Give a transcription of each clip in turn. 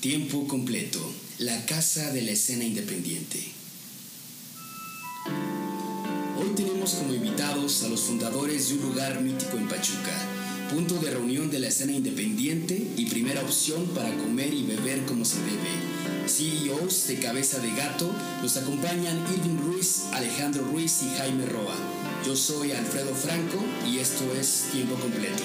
Tiempo completo, la casa de la escena independiente. Hoy tenemos como invitados a los fundadores de un lugar mítico en Pachuca, punto de reunión de la escena independiente y primera opción para comer y beber como se debe. CEOs de Cabeza de Gato nos acompañan Irving Ruiz, Alejandro Ruiz y Jaime Roa. Yo soy Alfredo Franco y esto es Tiempo Completo.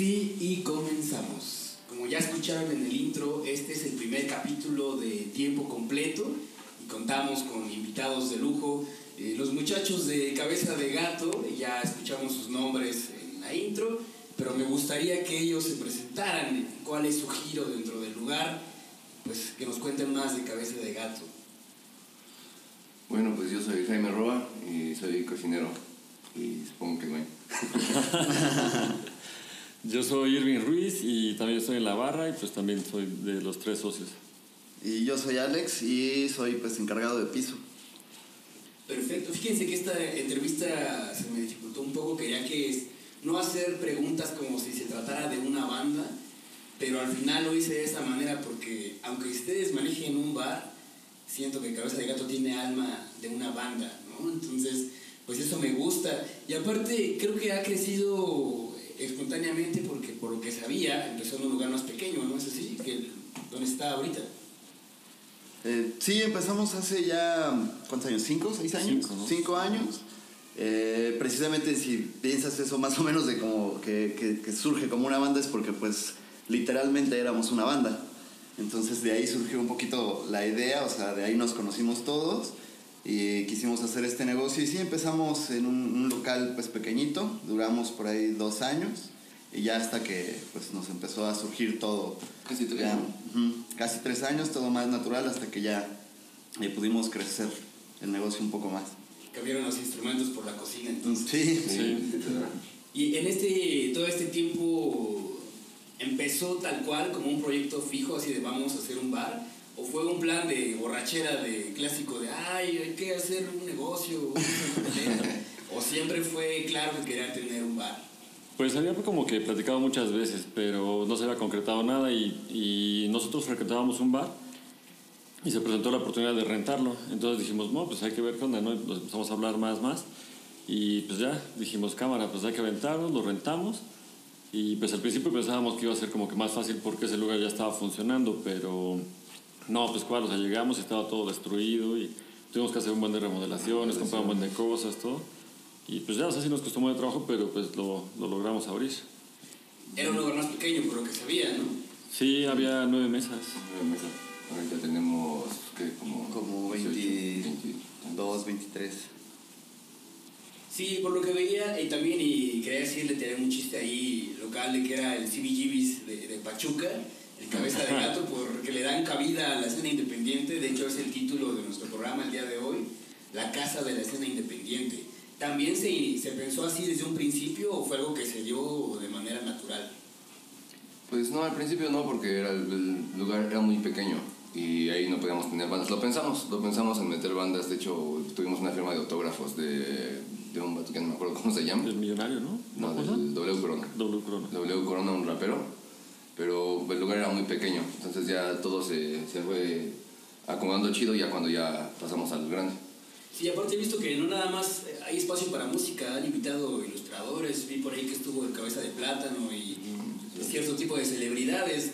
Sí, y comenzamos. Como ya escucharon en el intro, este es el primer capítulo de Tiempo Completo y contamos con invitados de lujo. Eh, los muchachos de Cabeza de Gato, ya escuchamos sus nombres en la intro, pero me gustaría que ellos se presentaran, cuál es su giro dentro del lugar, pues que nos cuenten más de Cabeza de Gato. Bueno, pues yo soy Jaime Roa y soy cocinero y supongo que bueno. Yo soy Irving Ruiz y también estoy en la barra y pues también soy de los tres socios. Y yo soy Alex y soy pues encargado de piso. Perfecto. Fíjense que esta entrevista se me dificultó un poco. Quería que no hacer preguntas como si se tratara de una banda, pero al final lo hice de esta manera porque aunque ustedes manejen un bar, siento que Cabeza de Gato tiene alma de una banda, ¿no? Entonces, pues eso me gusta. Y aparte, creo que ha crecido espontáneamente porque por lo que sabía empezó en un lugar más pequeño, ¿no es así? Que donde está ahorita. Eh, sí, empezamos hace ya, ¿cuántos años? ¿Cinco? ¿Seis años? Cinco, años. Eh, precisamente si piensas eso más o menos de como que, que, surge como una banda es porque pues literalmente éramos una banda. Entonces de ahí surgió un poquito la idea, o sea, de ahí nos conocimos todos y quisimos hacer este negocio y sí empezamos en un, local pues pequeñito, duramos por ahí dos años y ya hasta que pues nos empezó a surgir todo. Casi tres años. casi tres años, todo más natural hasta que ya eh, pudimos crecer el negocio un poco más. Cambiaron los instrumentos por la cocina entonces. Sí, sí. y en este, todo este tiempo empezó tal cual como un proyecto fijo, así de vamos a hacer un bar ¿O fue un plan de borrachera, de clásico, de, ay, hay que hacer un negocio? ¿O siempre fue claro que quería tener un bar? Pues había como que platicado muchas veces, pero no se había concretado nada y, nosotros frecuentábamos un bar y se presentó la oportunidad de rentarlo. Entonces dijimos, no, pues hay que ver qué onda, ¿no? Empezamos a hablar más, más. Y pues ya dijimos, cámara, pues hay que rentarlo, lo rentamos. Y pues al principio pensábamos que iba a ser como que más fácil porque ese lugar ya estaba funcionando, pero no, pues cuando o sea, llegamos y estaba todo destruido y tuvimos que hacer un buen de remodelaciones, comprar un buen de cosas, todo. Y pues ya, o sea, sí nos costó mucho trabajo, pero pues lo, lo logramos abrir. Era un lugar más pequeño, por lo que sabía, ¿no? Sí, había nueve mesas. Nueve mesas. Ahorita tenemos, ¿qué? Como, como 22, 23. Sí, por lo que veía, y también, y quería decirle, tenía un chiste ahí local de que era el CBGBs de, de Pachuca el cabeza de gato porque le dan cabida a la escena independiente. De hecho, es el título de nuestro programa el día de hoy, La Casa de la Escena Independiente. ¿También se, se pensó así desde un principio o fue algo que se dio de manera natural? Pues no, al principio no, porque era el, lugar era muy pequeño y ahí no podíamos tener bandas. Lo pensamos, lo pensamos en meter bandas. De hecho, tuvimos una firma de autógrafos de, de un que no me acuerdo cómo se llama. El millonario, ¿no? No, del W Corona. W Corona. W Corona, un rapero pero el lugar era muy pequeño, entonces ya todo se, se fue acomodando chido ya cuando ya pasamos al grande. Sí, aparte he visto que no nada más hay espacio para música, han invitado ilustradores, vi por ahí que estuvo el Cabeza de Plátano y cierto tipo de celebridades.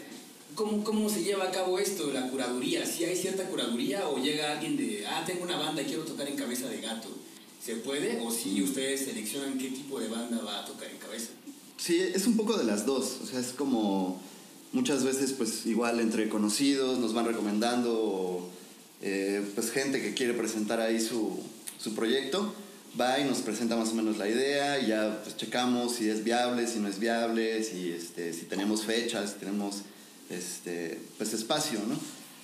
¿Cómo, ¿Cómo se lleva a cabo esto, la curaduría? ¿Si hay cierta curaduría o llega alguien de, ah, tengo una banda y quiero tocar en Cabeza de Gato? ¿Se puede? ¿O si ustedes seleccionan qué tipo de banda va a tocar en Cabeza? Sí, es un poco de las dos. O sea, es como muchas veces pues igual entre conocidos nos van recomendando eh, pues gente que quiere presentar ahí su, su, proyecto va y nos presenta más o menos la idea y ya pues checamos si es viable, si no es viable, si, este, si tenemos fechas, si tenemos este, pues espacio.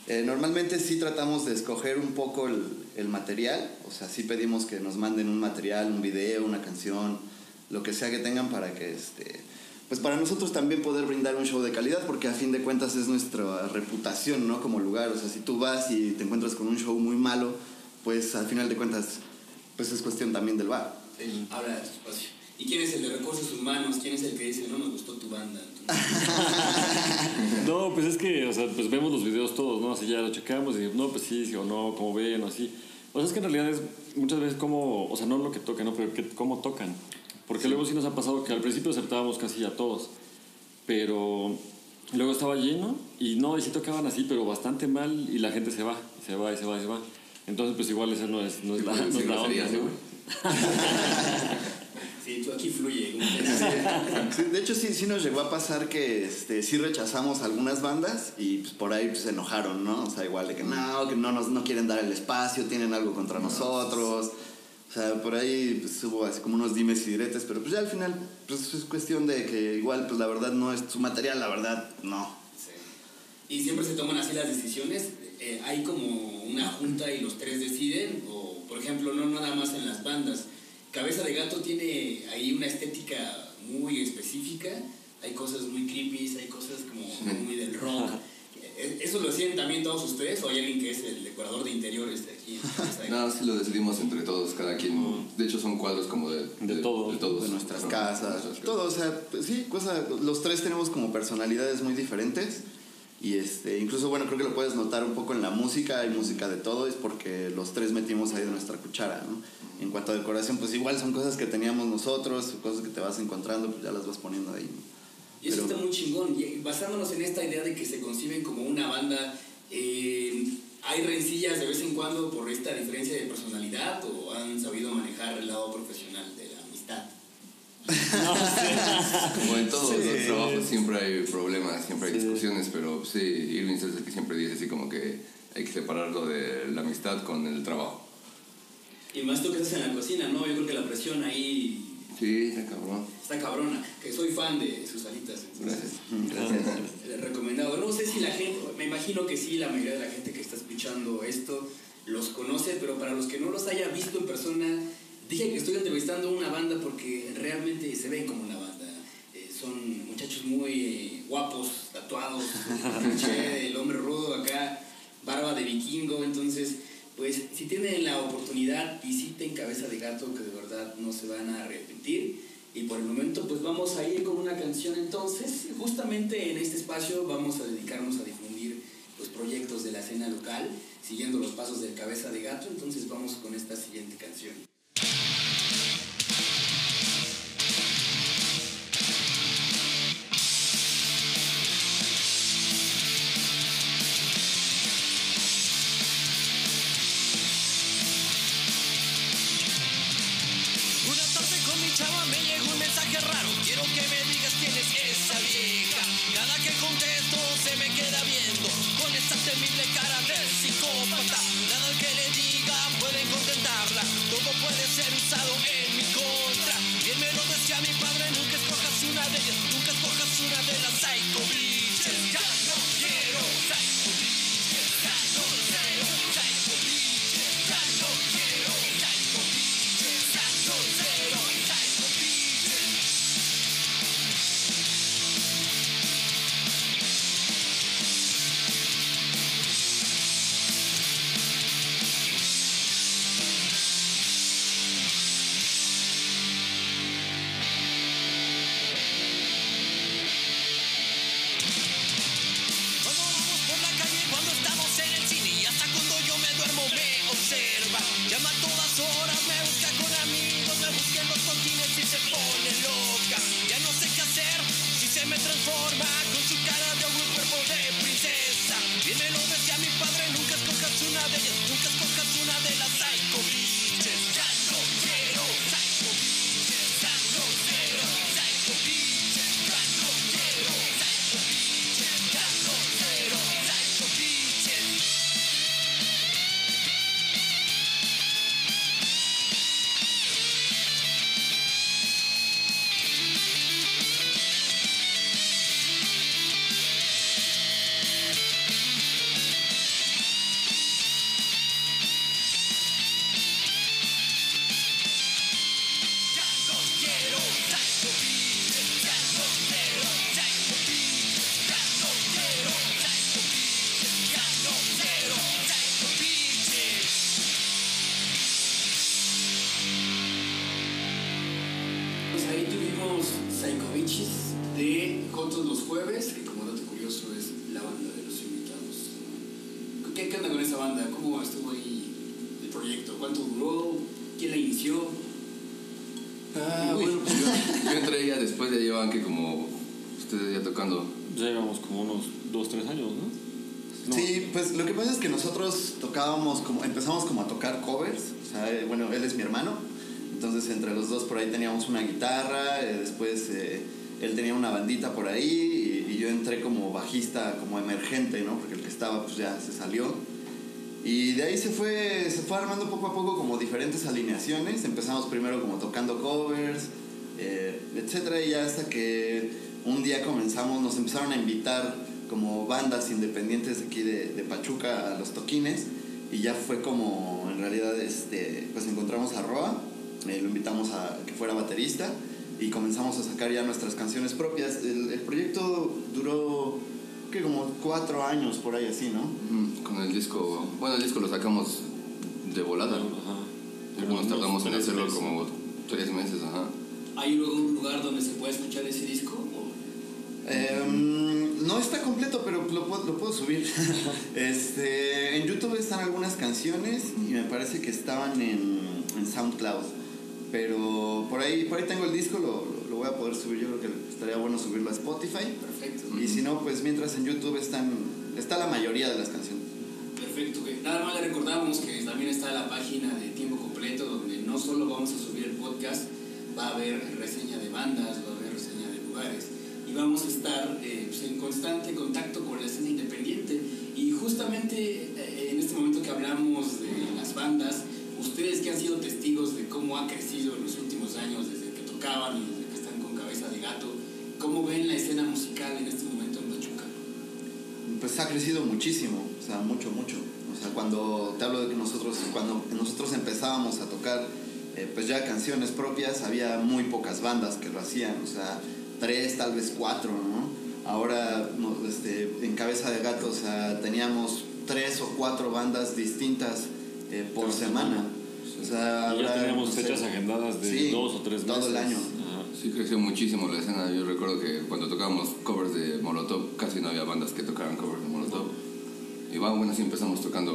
Eh, normalmente sí tratamos de escoger un poco el, el, material, o sea, sí pedimos que nos manden un material, un video, una canción, lo que sea que tengan para que este, pues para nosotros también poder brindar un show de calidad, porque a fin de cuentas es nuestra reputación, ¿no? Como lugar, o sea, si tú vas y te encuentras con un show muy malo, pues al final de cuentas, pues es cuestión también del bar. Sí, habla de espacio. ¿Y quién es el de recursos humanos? ¿Quién es el que dice, no nos gustó tu banda? no, pues es que, o sea, pues vemos los videos todos, ¿no? Así ya lo checamos y no, pues sí, sí o no, como ven o así. O sea, es que en realidad es muchas veces como, o sea, no lo que tocan, ¿no? Pero que, cómo tocan. Porque luego sí nos ha pasado que al principio aceptábamos casi a todos, pero luego estaba lleno y no, y sí tocaban así, pero bastante mal y la gente se va, se va y se va y se va. Entonces, pues igual esa no es, no es la, no es la onda, ¿no? Sí, tú aquí fluye. de hecho, sí, sí nos llegó a pasar que este, sí rechazamos algunas bandas y pues, por ahí pues, se enojaron, ¿no? O sea, igual de que no, que no nos no quieren dar el espacio, tienen algo contra nosotros. O sea, por ahí pues, hubo así como unos dimes y diretes, pero pues ya al final pues, es cuestión de que igual, pues la verdad no es su material, la verdad no. Sí. Y siempre se toman así las decisiones. Eh, hay como una junta y los tres deciden, o por ejemplo, no nada más en las bandas Cabeza de Gato tiene ahí una estética muy específica. Hay cosas muy creepy, hay cosas como muy del rock. Eh, ¿Eso lo hacían también todos ustedes o hay alguien que es el decorador de interiores de no, sí lo decidimos entre todos, cada quien. De hecho son cuadros como de, de, todos. de, todos. de nuestras casas. Todo, o sea, pues sí, cosa, los tres tenemos como personalidades muy diferentes. Y este, incluso, bueno, creo que lo puedes notar un poco en la música, hay música de todo, es porque los tres metimos ahí de nuestra cuchara, ¿no? En cuanto a decoración, pues igual son cosas que teníamos nosotros, cosas que te vas encontrando, pues ya las vas poniendo ahí. Y eso está muy chingón, y basándonos en esta idea de que se conciben como una banda, eh, ¿hay rencillas de vez en cuando por esta diferencia de personalidad o han sabido manejar el lado profesional de la amistad? Como en todos los trabajos siempre hay problemas, siempre hay discusiones, pero sí, Irving es el que siempre dice así como que hay que separarlo de la amistad con el trabajo. Y más tú que estás en la cocina, ¿no? Yo creo que la presión ahí... Sí, está cabrón. Está cabrona, que soy fan de sus alitas. Gracias. Gracias. recomendado. No sé si la gente, me imagino que sí, la mayoría de la gente escuchando esto los conoce, pero para los que no los haya visto en persona, Dije que estoy entrevistando una banda porque realmente se ven como una banda. Eh, son muchachos muy eh, guapos, tatuados, el hombre rudo acá, barba de vikingo. Entonces, pues si tienen la oportunidad, visiten Cabeza de Gato, que de verdad no se van a arrepentir. Y por el momento, pues vamos a ir con una canción entonces. Justamente en este espacio vamos a dedicarnos a difundir proyectos de la escena local, siguiendo los pasos del Cabeza de Gato. Entonces vamos con esta siguiente canción. importa, nada que le digan puede contentarla, todo puede ser usado en mi contra. Bien me lo decía mi padre. Una guitarra, eh, después eh, él tenía una bandita por ahí y, y yo entré como bajista, como emergente, ¿no? Porque el que estaba pues ya se salió. Y de ahí se fue, se fue armando poco a poco como diferentes alineaciones. Empezamos primero como tocando covers, eh, etcétera, y ya hasta que un día comenzamos, nos empezaron a invitar como bandas independientes de aquí de, de Pachuca a los toquines. Y ya fue como, en realidad, este, pues encontramos a Roa, eh, lo invitamos a que fuera baterista y comenzamos a sacar ya nuestras canciones propias. El, el proyecto duró, que como cuatro años por ahí así, ¿no? Mm, Con el disco, bueno, el disco lo sacamos de volada. Ajá. Nos tardamos en hacerlo meses. como tres meses, ajá. ¿Hay luego un lugar donde se pueda escuchar ese disco? ¿O- Em, no está completo, pero lo puedo, lo puedo subir. este, en YouTube están algunas canciones y me parece que estaban en, en SoundCloud. Pero por ahí, por ahí tengo el disco, lo, lo voy a poder subir. Yo creo que estaría bueno subirlo a Spotify. Perfecto. Y si no, pues mientras en YouTube están, está la mayoría de las canciones. Perfecto, güey. Nada más le recordamos que también está la página de tiempo completo donde no solo vamos a subir el podcast, va a haber reseña de bandas, va a haber reseña de lugares y vamos a estar eh, pues, en constante contacto con la escena independiente. Y justamente eh, en este momento que hablamos de las bandas, ustedes que han sido testigos de cómo ha crecido en los últimos años desde que tocaban y desde que están con cabeza de gato, ¿cómo ven la escena musical en este momento en Pachuca? Pues ha crecido muchísimo, o sea, mucho, mucho. O sea, cuando te hablo de que nosotros, cuando nosotros empezábamos a tocar, eh, pues ya canciones propias, había muy pocas bandas que lo hacían, o sea, tres, tal vez cuatro, ¿no? Ahora, este, en Cabeza de Gato, teníamos tres o cuatro bandas distintas eh, por semana. O sea, ya teníamos no sé, fechas agendadas de sí, dos o tres meses. todo el año. Ajá. Sí, creció muchísimo la escena. Yo recuerdo que cuando tocábamos covers de Molotov, casi no había bandas que tocaran covers de Molotov. Y bueno, bueno, así empezamos tocando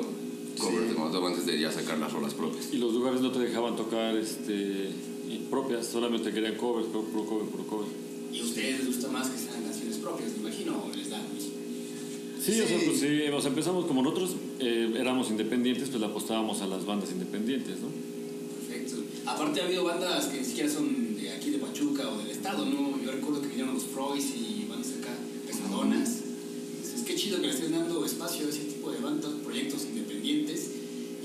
covers Sí. de Molotov antes de ya sacar las rolas propias. Y los lugares no te dejaban tocar este, propias, solamente querían covers, puro cover, puro cover. ¿Y a ustedes les gusta más que sean canciones propias, me imagino, o les da mismo? Sí, o sea, Sí. pues sí, o sea, empezamos como nosotros eh, éramos independientes, pues le apostábamos a las bandas independientes, ¿no? Perfecto. Aparte ha habido bandas que ni siquiera son de aquí de Pachuca o del estado, ¿no? Yo recuerdo que vinieron los Froys y bandas acá pesadonas. Es que chido que le estén dando espacio a ese tipo de bandas, proyectos independientes.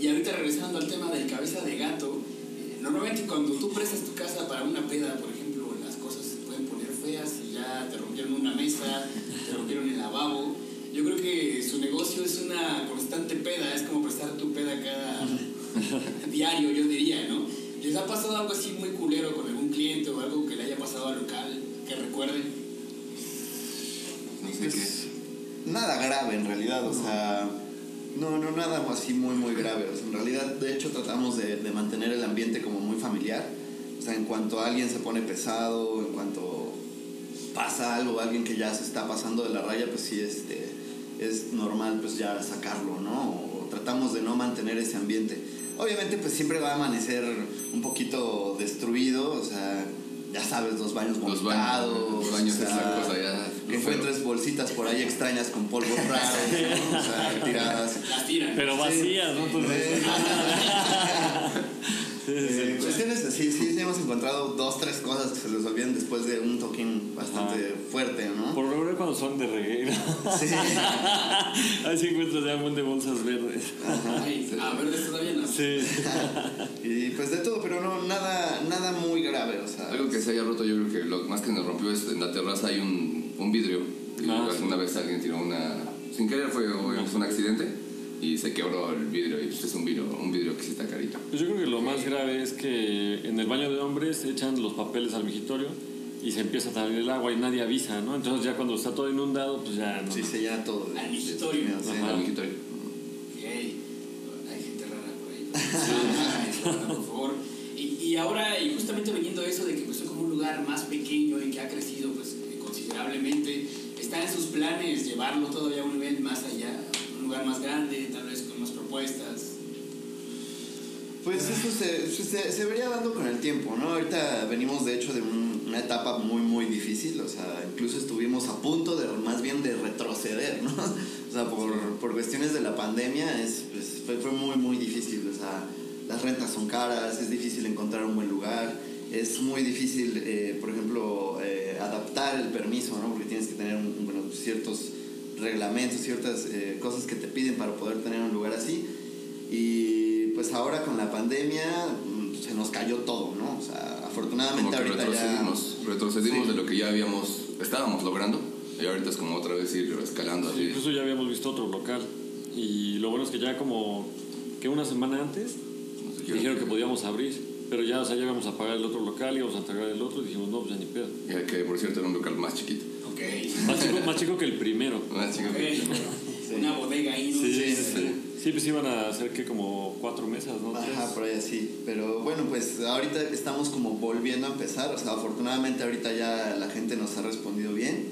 Y ahorita regresando al tema del cabeza de gato, eh, normalmente cuando tú prestas tu casa para una peda, por ejemplo, las cosas se pueden poner feas y ya te rompieron una mesa, te rompieron el lavabo. Yo creo que su negocio es una constante peda, es como prestar tu peda cada diario, yo diría, ¿no? ¿Les ha pasado algo así muy culero con algún cliente o algo que le haya pasado al local que recuerden? No sé Pues, nada grave en realidad, o sea, no, no nada así muy, muy grave. O sea, en realidad, de hecho, tratamos de, de mantener el ambiente como muy familiar. O sea, en cuanto alguien se pone pesado, en cuanto pasa algo, alguien que ya se está pasando de la raya, pues sí, este, es normal pues ya sacarlo, ¿no? O tratamos de no mantener ese ambiente. Obviamente, pues siempre va a amanecer un poquito destruido, o sea, ya sabes, los baños Los vomitados, baños, los baños o es sea, la cosa ya. que encuentres bolsitas por ahí extrañas con polvos raros, ¿no? o sea, tiradas. Las tiran. Pero vacías, ¿no? Entonces, Eh, cuestiones así, sí, sí hemos encontrado dos, tres cosas que se les olvidan después de un toquín bastante fuerte, ¿no? por lo regular cuando son de reggae, Sí. ahí sí encuentras ya un montón de bolsas verdes. Ay, ah, verdes todavía no. Sí. Y pues de todo, pero no, nada, nada muy grave, o sea. Algo que se haya roto, yo creo que lo más que nos rompió es en la terraza hay un, un vidrio. Y Ah, alguna vez alguien tiró una. Sin querer fue, fue un accidente y se quebró el vidrio. Y pues es un vidrio, un vidrio que sí está carito. Pues yo creo que lo más grave es que en el baño de hombres echan los papeles al migitorio y se empieza a salir el agua y nadie avisa, ¿no? Entonces ya cuando está todo inundado, pues ya no. Sí, se llena todo. Al migitorio. Sí. Al migitorio. Ok. Hay gente rara por ahí. Por favor. Y, y ahora, y justamente viniendo eso de que empezó como un lugar más pequeño y que ha crecido pues considerablemente, ¿está en sus planes llevarlo todavía a un nivel más allá? Un lugar más grande, propuestas. Pues eso se, se, se vería dando con el tiempo, ¿no? Ahorita venimos de hecho de un- una etapa muy, muy difícil, o sea, incluso estuvimos a punto de, más bien de retroceder, ¿no? O sea, por, por cuestiones de la pandemia es, pues, fue, fue muy, muy difícil, o sea, las rentas son caras, es difícil encontrar un buen lugar, es muy difícil, eh, por ejemplo, eh, adaptar el permiso, ¿no? Porque tienes que tener un- un- bueno, ciertos reglamentos, ciertas eh, cosas que te piden para poder tener un lugar así. Y pues ahora con la pandemia mm, se nos cayó todo, ¿no? O sea, Como afortunadamente que ahorita ya... retrocedimos, retrocedimos Sí. de lo que ya habíamos, estábamos logrando. Y ahorita es como otra vez ir escalando Sí, así. incluso ya habíamos visto otro local. Y lo bueno es que ya como que una semana antes No sé, dijeron que podíamos abrir. Pero ya, o sea, ya íbamos a pagar el otro local, íbamos a entregar el otro y dijimos, no, pues ya ni pedo. Ya que por cierto era un local más chiquito. Más chico, más chico que el primero. Más chico Ok. que Una bodega ahí, ¿no? Sí, sí, sí, sí. Sí, pues iban a hacer que como cuatro mesas, ¿no? Ajá, por ahí así. Pero bueno, pues ahorita estamos como volviendo a empezar. O sea, afortunadamente ahorita ya la gente nos ha respondido bien.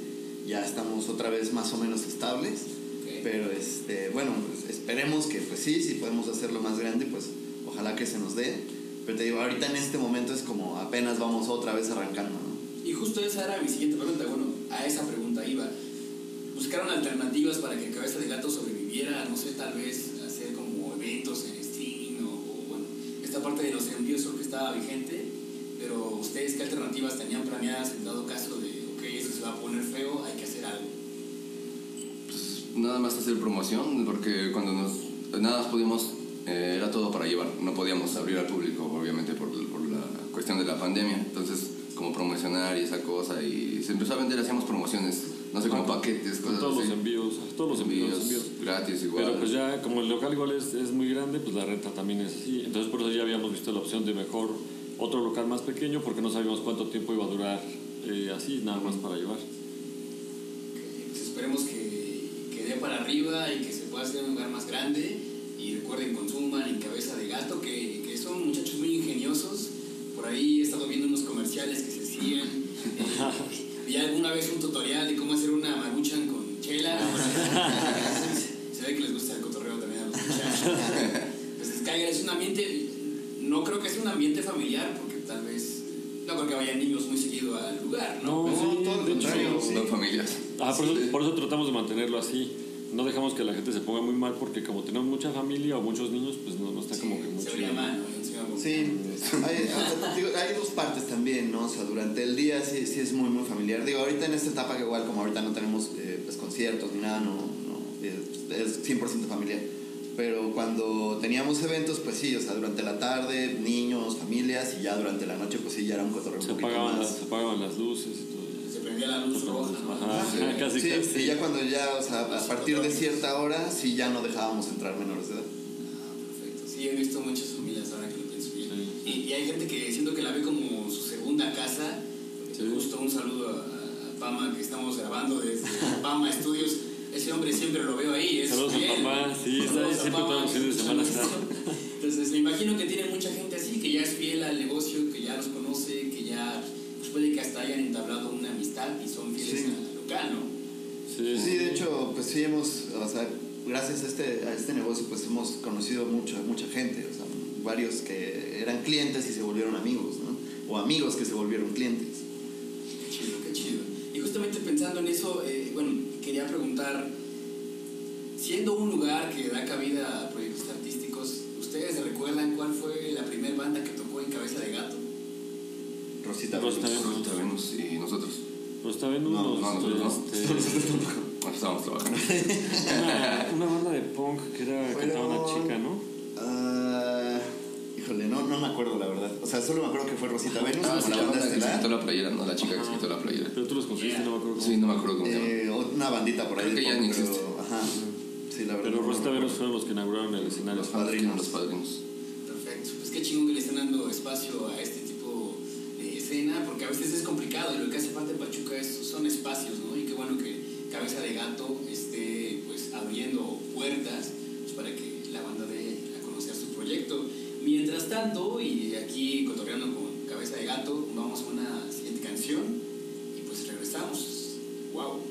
Ya estamos otra vez más o menos estables. Ok. Pero este, bueno, pues esperemos que pues sí, si podemos hacerlo más grande, pues ojalá que se nos dé. Pero te digo, ahorita en este momento es como apenas vamos otra vez arrancando, ¿no? Y justo esa era mi siguiente pregunta. Bueno, a esa pregunta iba. ¿Buscaron alternativas para que Cabeza de Gato sobreviviera? No sé, tal vez hacer como eventos en streaming o, bueno, esta parte de los envíos creo que estaba vigente. Pero ustedes, ¿qué alternativas tenían planeadas en dado caso de, ok, esto se va a poner feo, hay que hacer algo? pues, nada más hacer promoción, porque cuando nos nada más pudimos, eh, era todo para llevar, no podíamos abrir al público, obviamente por, por la cuestión de la pandemia, entonces como promocionar y esa cosa, y se empezó a vender, hacíamos promociones, no sé, como paquetes, cosas todos los así. envíos, todos los envíos. los envíos. gratis igual. Pero pues ya, como el local igual es, es muy grande, pues la renta también es así. Entonces por eso ya habíamos visto la opción de mejor otro local más pequeño porque no sabíamos cuánto tiempo iba a durar eh, así, nada más para llevar. Pues esperemos que, que dé para arriba y que se pueda hacer un lugar más grande. Y recuerden, consuman en cabeza de gato, que, que son muchachos muy ingeniosos. Por ahí he estado viendo unos comerciales que se siguen. Eh, vi alguna vez un tutorial de cómo hacer una maruchan con chela. se ve que les gusta el cotorreo también a los muchachos. Entonces, caigan, es un ambiente, no creo que sea un ambiente familiar, porque tal vez, no creo que vayan niños muy seguido al lugar, ¿no? No, No, sí, todo lo de hecho, contrario, sí. Son familias. Ah, por, eso, por eso tratamos de mantenerlo así. No dejamos que la gente se ponga muy mal porque como tenemos mucha familia o muchos niños, pues no, no está como que muy se mal, ¿no? Sí, hay, digo, hay dos partes también, ¿no? O sea, durante el día sí, sí es muy, muy familiar. Digo, ahorita en esta etapa que igual como ahorita no tenemos eh, pues, conciertos ni nada, no, no, es, es 100% familiar. Pero cuando teníamos eventos, pues sí, o sea, durante la tarde, niños, familias, y ya durante la noche, pues sí, ya era un cotorreo Se apagaban, más. las, se apagaban las luces y todo. Se prendía la luz roja. Ajá, Sí. casi, Sí, casi. y ya cuando ya, o sea, a partir de cierta hora, sí ya no dejábamos entrar menores de edad. Ah, perfecto. Sí, he visto muchas familias ahora que Y, y hay gente que siento que la ve como su segunda casa. Sí. Justo un saludo a, a Pama que estamos grabando desde Pama Studios. Ese hombre siempre lo veo ahí. Es Saludos a fiel. papá, sí, está Saludos a siempre Pama, todos los fines de semana está. Entonces me imagino que tiene mucha gente así, que ya es fiel al negocio, que ya los conoce, que ya pues puede que hasta hayan entablado una amistad y son fieles Sí. al local, ¿no? Sí, Sí, de hecho, pues sí hemos, o sea, gracias a este, a este negocio, pues hemos conocido mucha, mucha gente, o sea, varios que eran clientes y se volvieron amigos, ¿no? O amigos que se volvieron clientes. Qué chido, qué chido. Y justamente pensando en eso, eh, bueno, quería preguntar, siendo un lugar que da cabida a proyectos artísticos, ¿ustedes recuerdan cuál fue la primera banda que tocó en Cabeza de Gato? Rosita. Rosita Venus. Venus. Rosita Venus y nosotros. Pero está bien No, no, nosotros no. este, Bueno, estábamos trabajando. una, una banda de punk que era cantaba una chica, ¿no? Ah, híjole, no, no me acuerdo la verdad. O sea, solo me acuerdo que fue Rosita Venus, Ah, como sí, la la banda banda que se quitó la playera, no la chica que se quitó la playera. Pero tú los conseguiste, no me acuerdo cómo. Sí, no me acuerdo cómo se llama. Eh, una bandita por ahí. Creo que de ya ni pero- existe. Ajá. Sí, la verdad. Pero Rosita Venus fueron los que inauguraron el escenario. Los padrinos. Los padrinos. Perfecto. Pues qué chingón que le están dando espacio a este tipo de escena, porque a veces es complicado y lo que hace falta en Pachuca es, son espacios, ¿no? Y qué bueno que Cabeza de Gato esté pues abriendo puertas pues, para que la banda dé a conocer su proyecto. Mientras tanto, y aquí cotorreando con Cabeza de Gato, vamos a una siguiente canción y pues regresamos. ¡Wow!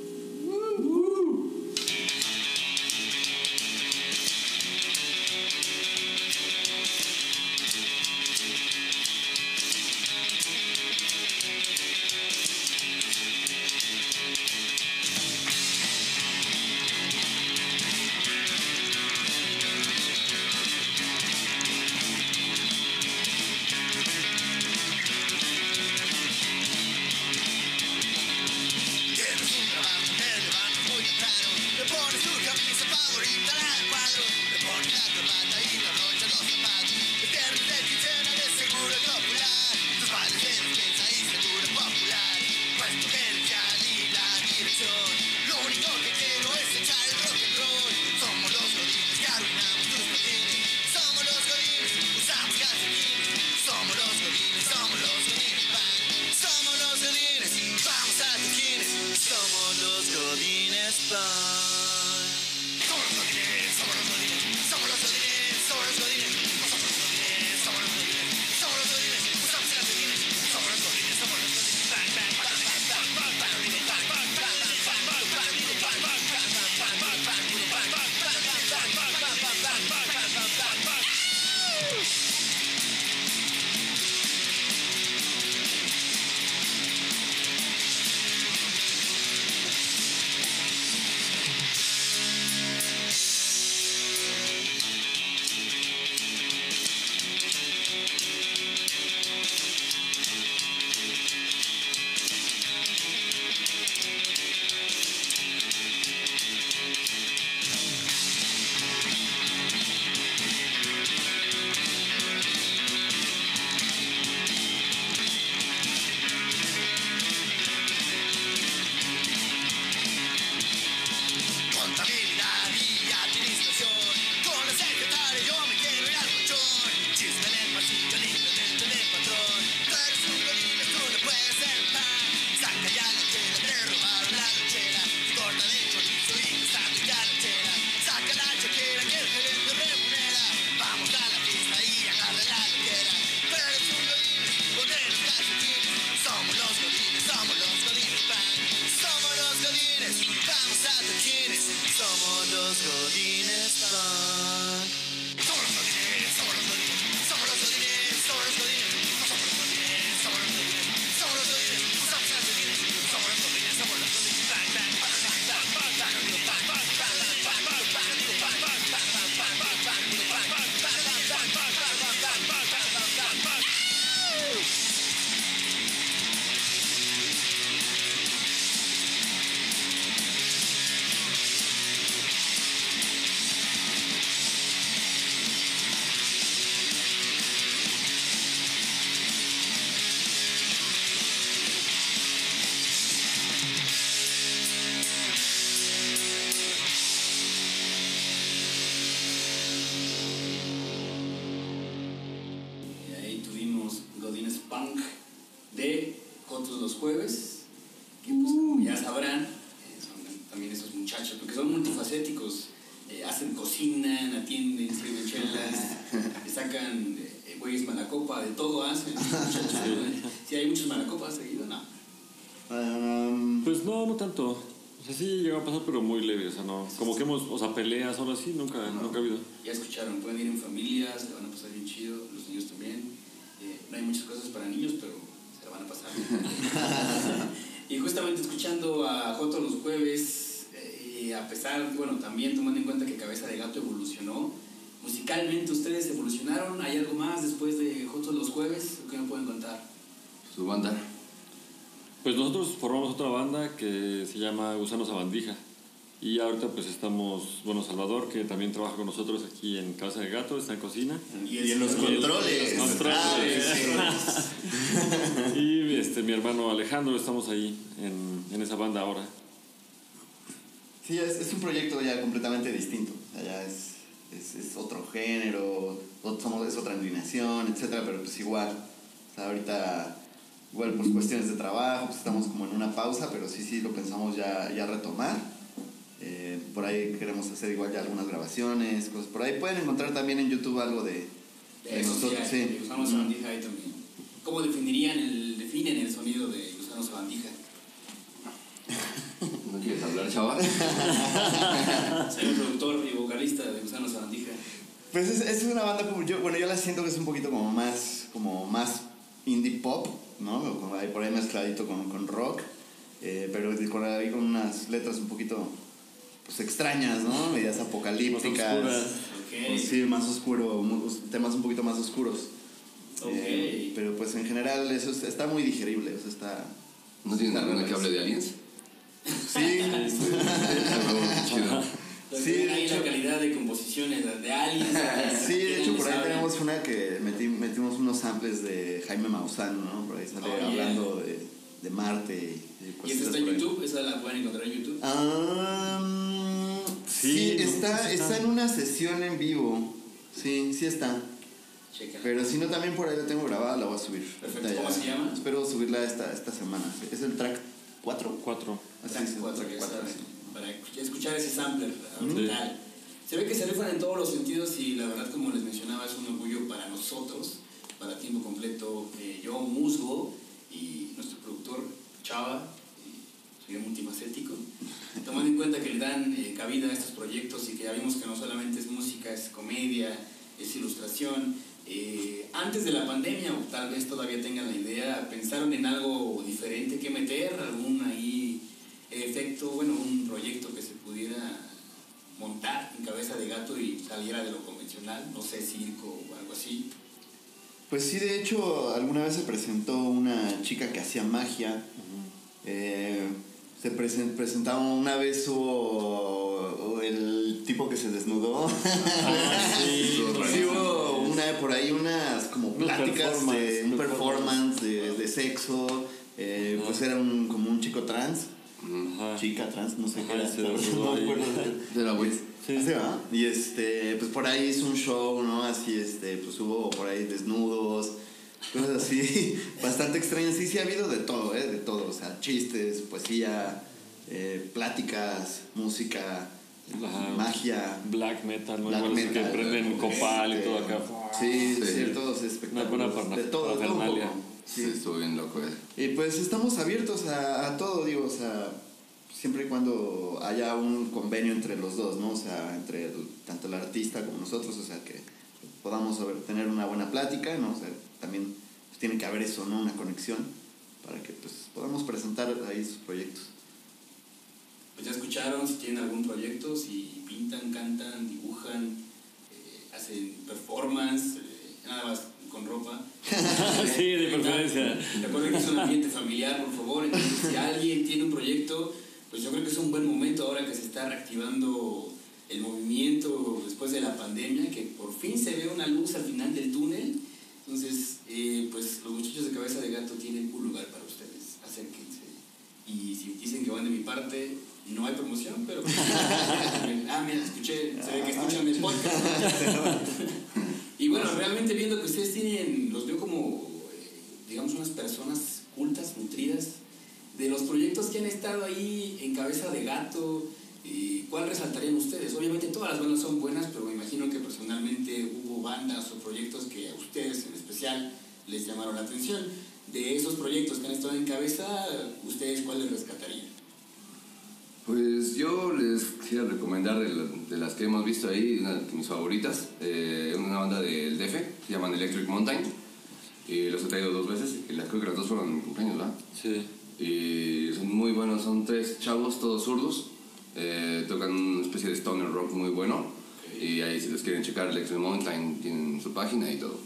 No hay muchas cosas para niños, pero se la van a pasar. y justamente escuchando a Joto los jueves, eh, y a pesar, bueno, también tomando en cuenta que Cabeza de Gato evolucionó, musicalmente ustedes evolucionaron, ¿hay algo más después de Joto los jueves? ¿Qué me pueden contar? Su banda. Pues nosotros formamos otra banda que se llama Gusano Sabandija. Y ahorita pues estamos, bueno, Salvador, que también trabaja con nosotros aquí en Casa de Gato, está en cocina. y en los controles. Los controles. Ah, Y este, mi hermano Alejandro, estamos ahí en, en esa banda ahora. Sí, es, es un proyecto ya completamente distinto. Ya es, es, es otro género, somos, es otra inclinación, etcétera, pero pues igual. O sea, ahorita, igual por cuestiones de trabajo, pues estamos como en una pausa, pero sí, sí, lo pensamos ya, ya retomar. Eh, por ahí queremos hacer igual ya algunas grabaciones, cosas por ahí. Pueden encontrar también en YouTube algo de, De de nosotros. Sí. de Gusano Sabandija ahí también. ¿Cómo definirían el, definen el sonido de Gusano Sabandija? ¿No quieres hablar, chava? Soy el productor y vocalista de Gusano Sabandija. Pues es, es una banda como yo, bueno, yo la siento que es un poquito como más, como más indie pop, ¿no? Como ahí por ahí mezcladito con, con rock, eh, pero con, ahí con unas letras un poquito, pues extrañas, ¿no? Medidas apocalípticas. Más oscuras. Ok. Pues sí, más oscuro, temas un poquito más oscuros. Ok. Eh, pero pues en general eso es- está muy digerible, o sea, está... ¿No tienes alguna que hable de aliens? Sí, Chido. Sí, de hecho- la calidad de composiciones de aliens. Sí, de hecho por ahí saben. tenemos una que metí- metimos unos samples de Jaime Maussan, ¿no? Por ahí sale Oh, yeah. hablando de, de Marte. Y, ¿Y esta está en. YouTube? ¿Esa la pueden encontrar en YouTube? Ah, mm, sí, está, está está. en una sesión en vivo. Sí, sí está. Checa. Pero si no, también por ahí la tengo grabada, la voy a subir. Perfecto. ¿Cómo se llama? Espero subirla esta, esta semana. Es el track 4. Cuatro. Así Track es, track 4. para escuch- escuchar ese sampler brutal. Se ve que se rifan en todos los sentidos y la verdad, como les mencionaba, es un orgullo para nosotros, para tiempo completo, eh, yo, Musgo y nuestro productor, Chava, un multifacético, tomando en cuenta que le dan eh, cabida a estos proyectos y que ya vimos que no solamente es música, es comedia, es ilustración. Eh, antes de la pandemia, o tal vez todavía tengan la idea, pensaron en algo diferente que meter, algún ahí efecto, bueno, un proyecto que se pudiera montar en cabeza de gato y saliera de lo convencional, no sé, circo o algo así. Pues sí, de hecho, alguna vez se presentó una chica que hacía magia. Eh, se presen- presentaba una vez hubo el tipo que se desnudó. Ah, sí. Sí, hubo una, por ahí unas como pláticas de performance, un performance. performance de, de sexo. eh, pues era un, como un chico trans, Ajá. chica trans, no sé Ajá, qué era. se no desnudó me ahí. acuerdo. De la Wii. Sí. Va. Y este, pues por ahí hizo un show, ¿no? Así, este, pues hubo por ahí desnudos, cosas así, bastante extrañas. Sí, sí ha habido de todo, ¿eh? De todo. O sea, chistes, poesía, eh, pláticas, música, Ajá. magia. Black metal, ¿no? Black metal, que prenden copal y este, todo acá. Sí, Sí. ciertos espectáculos. Una buena parna- de todo, de todo. Sí, Sí. estuvo bien loco. eh. Y pues estamos abiertos a, a todo, digo, o sea, siempre y cuando haya un convenio entre los dos, ¿no? O sea, entre el- tanto el artista como nosotros, o sea, que podamos tener una buena plática, ¿no? O sea, también pues, tiene que haber eso, ¿no? Una conexión para que pues podamos presentar ahí sus proyectos. Pues ya escucharon, si tienen algún proyecto, si pintan, cantan, dibujan, eh, hacen performance, eh, nada más con ropa. sí, de preferencia. Recuerden que es un ambiente familiar, por favor. Entonces, si alguien tiene un proyecto, pues yo creo que es un buen momento ahora que se está reactivando el movimiento después de la pandemia, que por fin se ve una luz al final del túnel. Entonces, eh, pues los muchachos de cabeza de gato tienen un lugar para ustedes. Acérquense. Y si dicen que van de mi parte, no hay promoción, pero... ah, mira, escuché, se ve que escuchan el podcast. Y bueno, realmente viendo que ustedes tienen, los veo como, eh, digamos, unas personas cultas, nutridas, de los proyectos que han estado ahí en cabeza de gato, y ¿cuál resaltarían ustedes? Obviamente todas las bandas son buenas, pero me imagino que personalmente hubo bandas o proyectos que a ustedes en especial les llamaron la atención. De esos proyectos que han estado en cabeza, ¿ustedes cuáles rescatarían? Pues yo les quisiera recomendar de, la- de las que hemos visto ahí, una de mis favoritas, eh, una banda del DF, se llaman Electric Mountain, y los he traído dos veces, y las, creo que las dos fueron en mi cumpleaños, ¿verdad? Sí. Y son muy buenos, son tres chavos, todos zurdos, eh, tocan una especie de stoner rock muy bueno, y ahí si los quieren checar, Electric Mountain tienen su página y todo.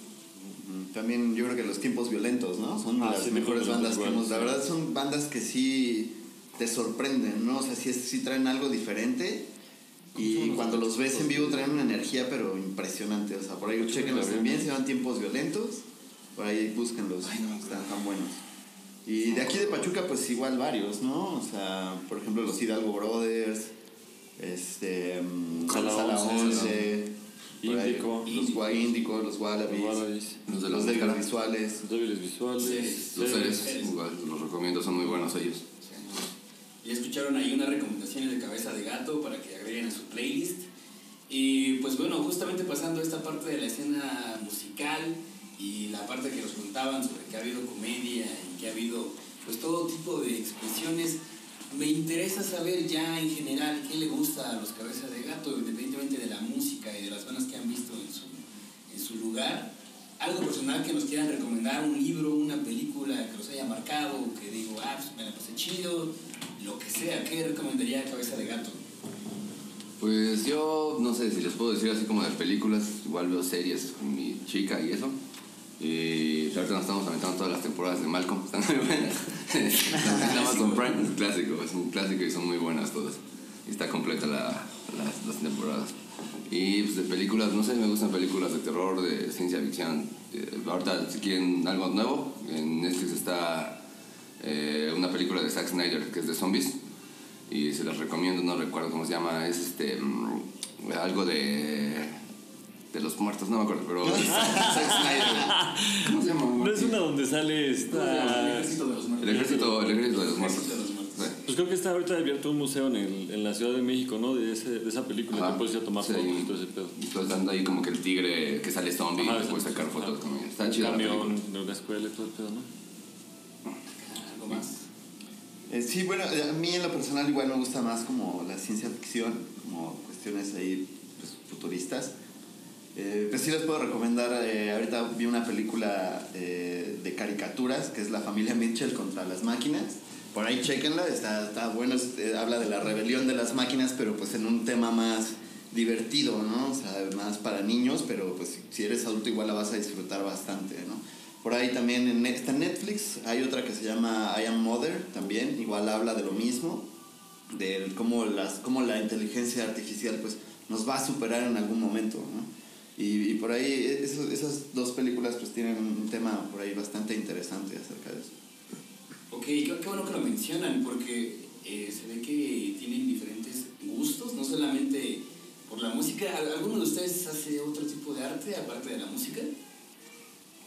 También yo creo que los tiempos violentos, ¿no? Son Ah, las sí, mejores bandas que hemos. La verdad son bandas que sí te sorprenden, ¿no? O sea, sí, sí traen algo diferente. Y cuando los ves en vivo traen una energía, pero impresionante. O sea, por ahí chequenlos también, se llaman tiempos violentos. Por ahí búsquenlos, están tan buenos. Y de aquí de Pachuca, pues igual varios, ¿no? O sea, por ejemplo, los Hidalgo Brothers, este. mm, Sala Sala 11, 11, por ahí, Índico. los Gua- Índico, los Wallabies. Los Wallabies. Los de Los máscara. visuales. Débiles visuales. Seres. Los seres. igual, los recomiendo, son muy buenos ellos. Ya escucharon ahí unas recomendaciones de cabeza de gato para que agreguen a su playlist. Y pues bueno, justamente pasando a esta parte de la escena musical y la parte que nos contaban sobre que ha habido comedia y ha habido pues todo tipo de expresiones, me interesa saber ya en general qué le gusta a los cabezas de gato, independientemente de la música y de las bandas que han visto en su, en su lugar. Algo personal que nos quieran recomendar, un libro, una película que los haya marcado, que digo, ah, pues me la pasé chido, lo que sea, ¿qué recomendaría a cabeza de gato? Pues yo no sé si les puedo decir así como de películas, igual veo series con mi chica y eso. Y ahorita nos estamos aventando todas las temporadas de Malcolm, están muy buenas. en Amazon Prime es un clásico, es un clásico y son muy buenas todas. Y está completa la- las, las temporadas. Y pues de películas, no sé, me gustan películas de terror, de ciencia ficción. Eh, ahorita si quieren algo nuevo, en Netflix está eh, una película de Zack Snyder que es de zombies y se las recomiendo, no recuerdo cómo se llama, es este mm, algo de de los muertos, no me acuerdo, pero Zack Snyder. ¿Cómo se llama? No es una donde sale El esta... ejército de los muertos. El ejército, el ejército de los muertos. Ejército de los muertos. Sí. Pues creo que está ahorita abierto un museo en, el- en la Ciudad de México, ¿no? De, ese, de esa película, Ajá. que puedes ir a tomar Sí. fotos y todo ese pedo. Y pues dando ahí como que el tigre que sale zombie Ajá, y puedes sacar fotos él. Está la camión de una escuela y todo el pedo, ¿no? ¿Algo más? Eh, sí, bueno, eh, a mí en lo personal igual me gusta más como la ciencia ficción, como cuestiones ahí pues, futuristas. Eh, pues sí les puedo recomendar, eh, ahorita vi una película eh, de caricaturas que es La familia Mitchell contra las máquinas. Por ahí chequenla, está, está bueno, es- eh, habla de la rebelión de las máquinas, pero pues en un tema más divertido, ¿no? O sea, más para niños, pero pues si eres adulto igual la vas a disfrutar bastante, ¿no? Por ahí también en, está Netflix, hay otra que se llama I Am Mother también, igual habla de lo mismo, de cómo, las, cómo la inteligencia artificial pues nos va a superar en algún momento, ¿no? Y, y por ahí e, eso- esas dos películas pues tienen un tema por ahí bastante interesante acerca de eso. Ok, qué, qué bueno que lo mencionan, porque eh, se ve que tienen diferentes gustos, no solamente por la música. ¿Al- ¿Alguno de ustedes hace otro tipo de arte aparte de la música?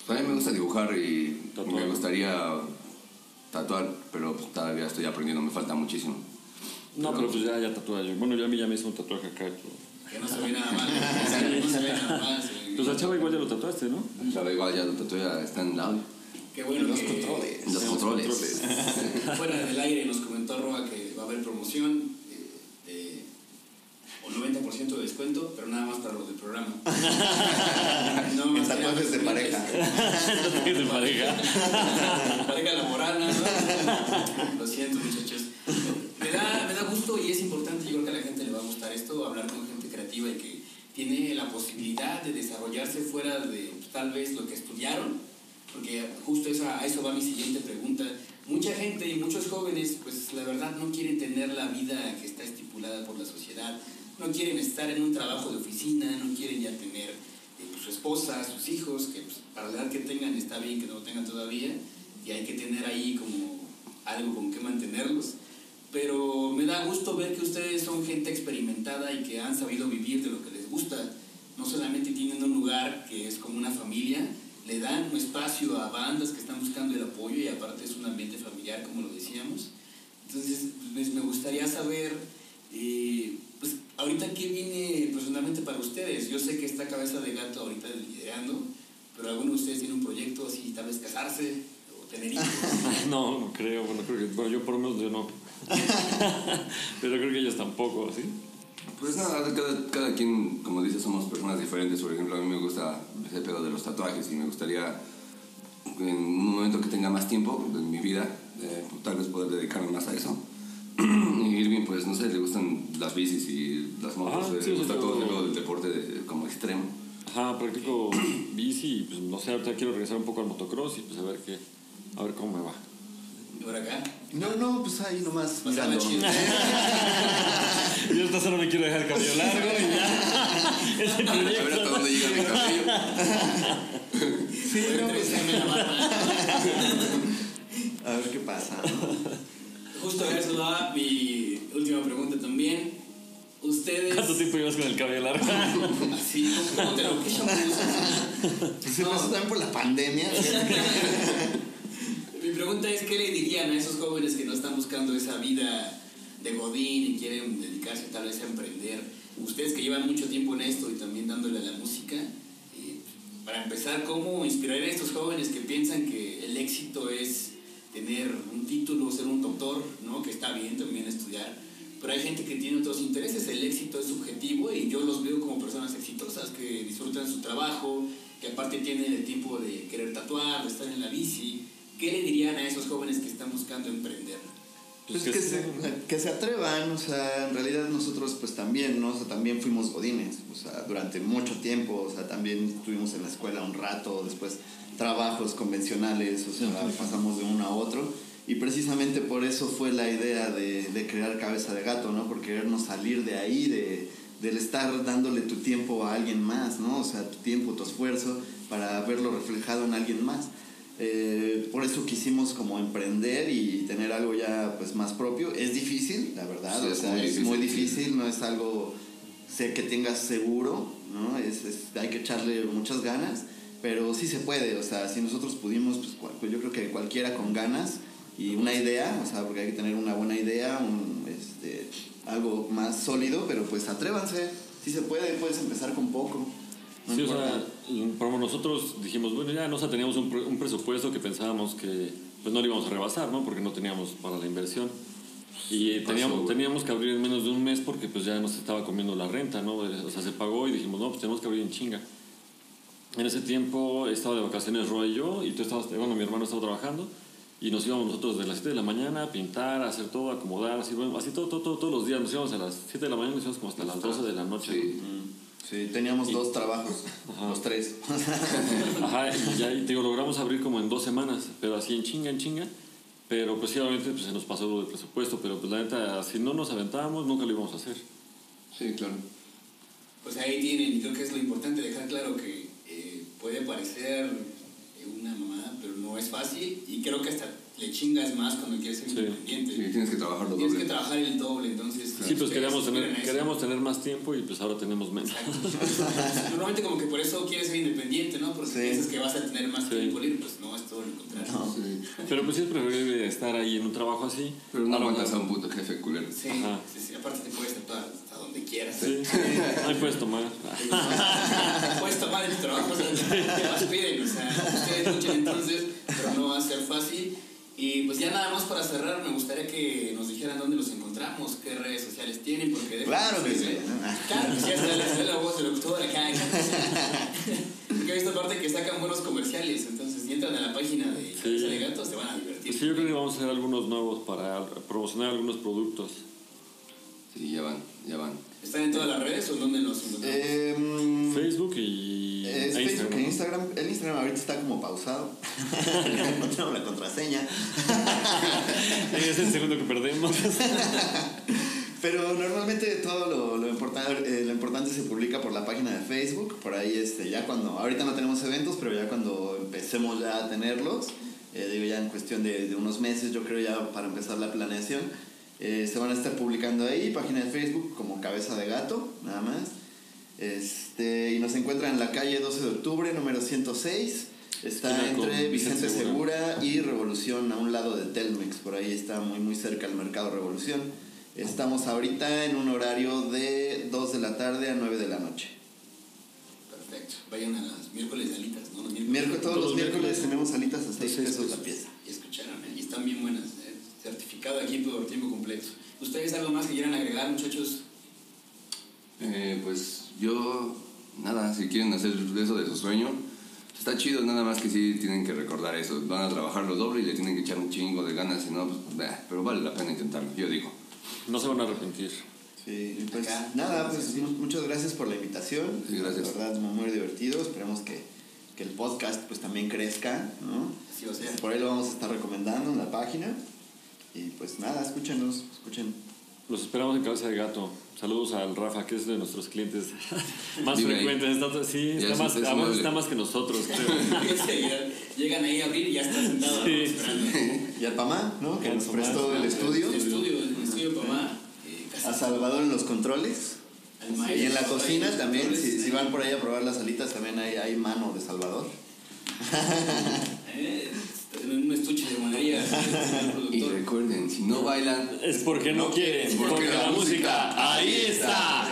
Pues a mí me gusta dibujar y Tatuar. me gustaría tatuar, pero pues, todavía estoy aprendiendo, me falta muchísimo. No, pero pues ya, ya tatuaje. Bueno, yo a mí ya me hice un tatuaje acá. pero- Que no se ve nada mal. ¿no? No se ve nada mal. Pues al chava igual ya lo tatuaste, ¿no? Claro, igual ya lo tatué, ya está en el audio. Qué bueno Los que controles. Los Los controles. controles. fuera del aire nos comentó Arroba que va a haber promoción de, de o 90% de descuento, pero nada más para los del programa. No En tatuajes de pareja. Tatuajes de pareja. pareja laboral, ¿no? Lo siento, muchachos. Me da, me da gusto y es importante, yo creo que a la gente le va a gustar esto, hablar con gente y que tiene la posibilidad de desarrollarse fuera de tal vez lo que estudiaron, porque justo eso, a eso va mi siguiente pregunta. Mucha gente y muchos jóvenes, pues la verdad no quieren tener la vida que está estipulada por la sociedad, no quieren estar en un trabajo de oficina, no quieren ya tener eh, pues, su esposa, sus hijos, que pues, para la edad que tengan está bien que no lo tengan todavía, y hay que tener ahí como algo con que mantenerlos. Pero me da gusto ver que ustedes son gente experimentada y que han sabido vivir de lo que les gusta. No solamente tienen un lugar que es como una familia, le dan un espacio a bandas que están buscando el apoyo y aparte es un ambiente familiar, como lo decíamos. Entonces, pues, me gustaría saber, eh, pues ahorita qué viene personalmente para ustedes. Yo sé que está Cabeza de Gato ahorita liderando, pero alguno de ustedes tiene un proyecto así, tal vez casarse o tener hijos. No, no creo. Bueno, creo que, bueno, yo por lo menos yo no. Pero creo que ellos tampoco, ¿sí? Pues nada, cada, cada quien, como dices, somos personas diferentes. Por ejemplo, a mí me gusta ese pedo de los tatuajes y me gustaría, en un momento que tenga más tiempo en mi vida, eh, tal vez poder dedicarme más a eso. y Irving, pues no sé, le gustan las bicis y las motos, sí, le gusta todo el deporte de- como extremo. Ajá, practico bici y pues no sé, ahorita quiero regresar un poco al motocross y pues a ver qué, a ver cómo me va. Y por acá, No, no, pues ahí nomás pasarla mirando. chido. Yo esta solo me quiero dejar el cabello largo y ya. A ver hasta dónde llega mi cabello. Sí, no, pues, barba. a ver qué pasa. Justo a eso va mi última pregunta también. Ustedes, ¿Cuánto tiempo llevas con el cabello largo? así, ¿cómo te lo que Pues se pasó también por la pandemia. Pregunta es, ¿qué le dirían a esos jóvenes que no están buscando esa vida de godín y quieren dedicarse tal vez a emprender? Ustedes que llevan mucho tiempo en esto y también dándole a la música, eh, para empezar, ¿cómo inspirar a estos jóvenes que piensan que el éxito es tener un título, ser un doctor, ¿no? que está bien también estudiar? Pero hay gente que tiene otros intereses, el éxito es subjetivo y yo los veo como personas exitosas que disfrutan su trabajo, que aparte tienen el tiempo de querer tatuar, de estar en la bici. ¿Qué le dirían a esos jóvenes que están buscando emprender? Pues Pues que, se, que se atrevan, o sea, en realidad nosotros pues también, ¿no? O sea, también fuimos godines, o sea, durante mucho tiempo, o sea, también estuvimos en la escuela un rato, después trabajos convencionales, o sea, pasamos de uno a otro, y precisamente por eso fue la idea de, de crear Cabeza de Gato, ¿no? Por querernos salir de ahí, de, del estar dándole tu tiempo a alguien más, ¿no? O sea, tu tiempo, tu esfuerzo, para verlo reflejado en alguien más. Eh, por eso quisimos como emprender y tener algo ya pues más propio. Es difícil, la verdad, Sí, o es sea, muy es difícil, muy difícil, no es algo sé que tengas seguro, ¿no? Es, es- hay que echarle muchas ganas, pero sí se puede, o sea, si nosotros pudimos, pues, cual- pues yo creo que cualquiera con ganas y una idea, o sea, porque hay que tener una buena idea, un, este, algo más sólido, pero pues atrévanse, si se puede, puedes empezar con poco. No Sí, o sea, como nosotros dijimos, bueno, ya no, o sea, teníamos un, un presupuesto que pensábamos que pues no lo íbamos a rebasar, ¿no? Porque no teníamos para la inversión. Y teníamos, güey. teníamos que abrir en menos de un mes porque pues ya nos estaba comiendo la renta, ¿no? O sea, se pagó y dijimos, no, pues tenemos que abrir en chinga. En ese tiempo estaba de vacaciones Roy y yo, y tú estabas, bueno, mi hermano estaba trabajando, y nos íbamos nosotros de las 7 de la mañana a pintar, a hacer todo, a acomodar, así, bueno, así todo, todo, todo, todos los días. Nos íbamos a las 7 de la mañana y nos íbamos como hasta las 12 de la noche. Sí. Mm, Sí, teníamos dos trabajos, los tres. Ajá, y ya y te digo, logramos abrir como en dos semanas, pero así en chinga, en chinga. Pero pues sí, obviamente pues, se nos pasó lo del presupuesto, pero pues la neta, si no nos aventábamos, nunca lo íbamos a hacer. Sí, claro. Pues ahí tienen, y creo que es lo importante dejar claro que eh, puede parecer una mamada, pero no es fácil y creo que hasta le chingas más cuando quieres ser Sí. independiente. Sí, tienes que trabajar lo Tienes doble. que trabajar el doble, entonces... Sí, pues queríamos tener, queríamos tener más tiempo y pues ahora tenemos menos. Normalmente como que por eso quieres ser independiente, ¿no? Porque Sí. piensas que vas a tener más Sí. tiempo libre, pues no, es todo lo contrario. No. Sí. Pero pues sí es preferible estar ahí en un trabajo así. Pero no aguantas a un puto jefe culero. Sí, Ajá. sí, sí, aparte te puedes tatuar hasta donde quieras. Sí, ahí puedes tomar. puedes tomar el trabajo, o sea, te más piden, o sea, ustedes luchan entonces, pero no va a ser fácil. Y pues ya nada más para cerrar, me gustaría que nos dijeran dónde los encontramos, qué redes sociales tienen, porque... Claro que sí. Claro que sí, hasta la, la voz del locutor acá. acá. Porque he visto aparte que sacan buenos comerciales, entonces si entran a la página de Cabeza de Gato se van a divertir. Pues sí, yo creo que vamos a hacer algunos nuevos para promocionar algunos productos. Sí, ya van, ya van. ¿Están en todas las redes o dónde los encontramos? Em, Facebook y Instagram. El Instagram ahorita está como pausado. no tengo la contraseña. Es el segundo que perdemos. Pero normalmente todo lo, lo, importante, lo importante se publica por la página de Facebook. Por ahí, este, ya cuando. Ahorita no tenemos eventos, pero ya cuando empecemos ya a tenerlos, eh, digo ya en cuestión de, de unos meses, yo creo ya para empezar la planeación, eh, se van a estar publicando ahí, página de Facebook como Cabeza de Gato, nada más. Este, y nos encuentran en la calle 12 de octubre, número 106. Está entre Vicente Segura y Revolución, a un lado de Telmex. Por ahí está muy, muy cerca el mercado Revolución. Estamos ahorita en un horario de 2 de la tarde a 9 de la noche. Perfecto. Vayan a las miércoles de alitas, ¿no? Los Miércoles, todos los miércoles tenemos alitas a 6 seis pesos pesos. la pieza. Y escucharon, ¿eh? y están bien buenas. ¿eh? Certificado aquí por tiempo completo. ¿Ustedes algo más que quieran agregar, muchachos? Eh, pues yo, nada, si quieren hacer eso de su sueño, está chido, nada más que sí tienen que recordar eso. Van a trabajar lo doble y le tienen que echar un chingo de ganas, si no, pues, bah, pero vale la pena intentarlo, yo digo. No se van a arrepentir. Sí, pues Acá. nada, pues mu- muchas gracias por la invitación. Sí, gracias. La verdad, muy, muy divertido. Esperemos que, que el podcast pues también crezca, ¿no? Así va a ser. Por ahí lo vamos a estar recomendando en la página. Y pues nada, escúchenos, escuchen. Los esperamos en Cabeza de Gato. Saludos al Rafa, que es de nuestros clientes más frecuentes. Está- sí, está es- más, a veces está más que nosotros, creo. Llegan- ahí a abrir y ya está sentado Sí. Y al Pamá, ¿no? Que nos Pamá, prestó el estudio. El estudio, el estudio papá. eh, A Salvador en los controles. Y en la cocina también, si, van por ahí a probar las alitas, también hay, hay mano de Salvador. Estuche de monería. Y recuerden, si no bailan, Es porque no quieren, Porque porque la la música, música, ahí está.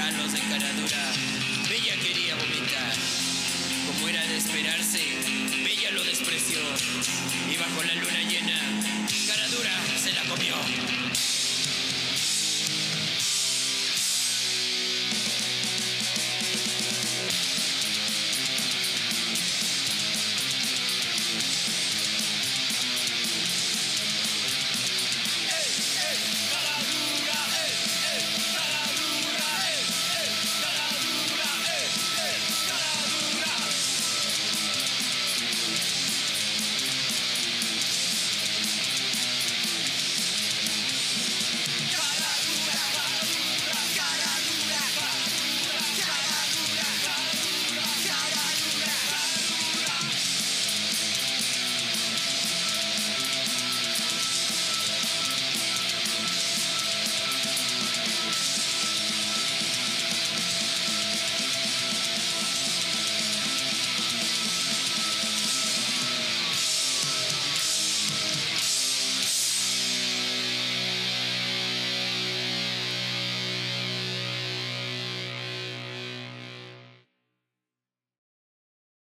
Regalos de cara dura, Bella quería vomitar. Como era de esperarse, Bella lo despreció. Y bajo la luna llena, cara dura se la comió.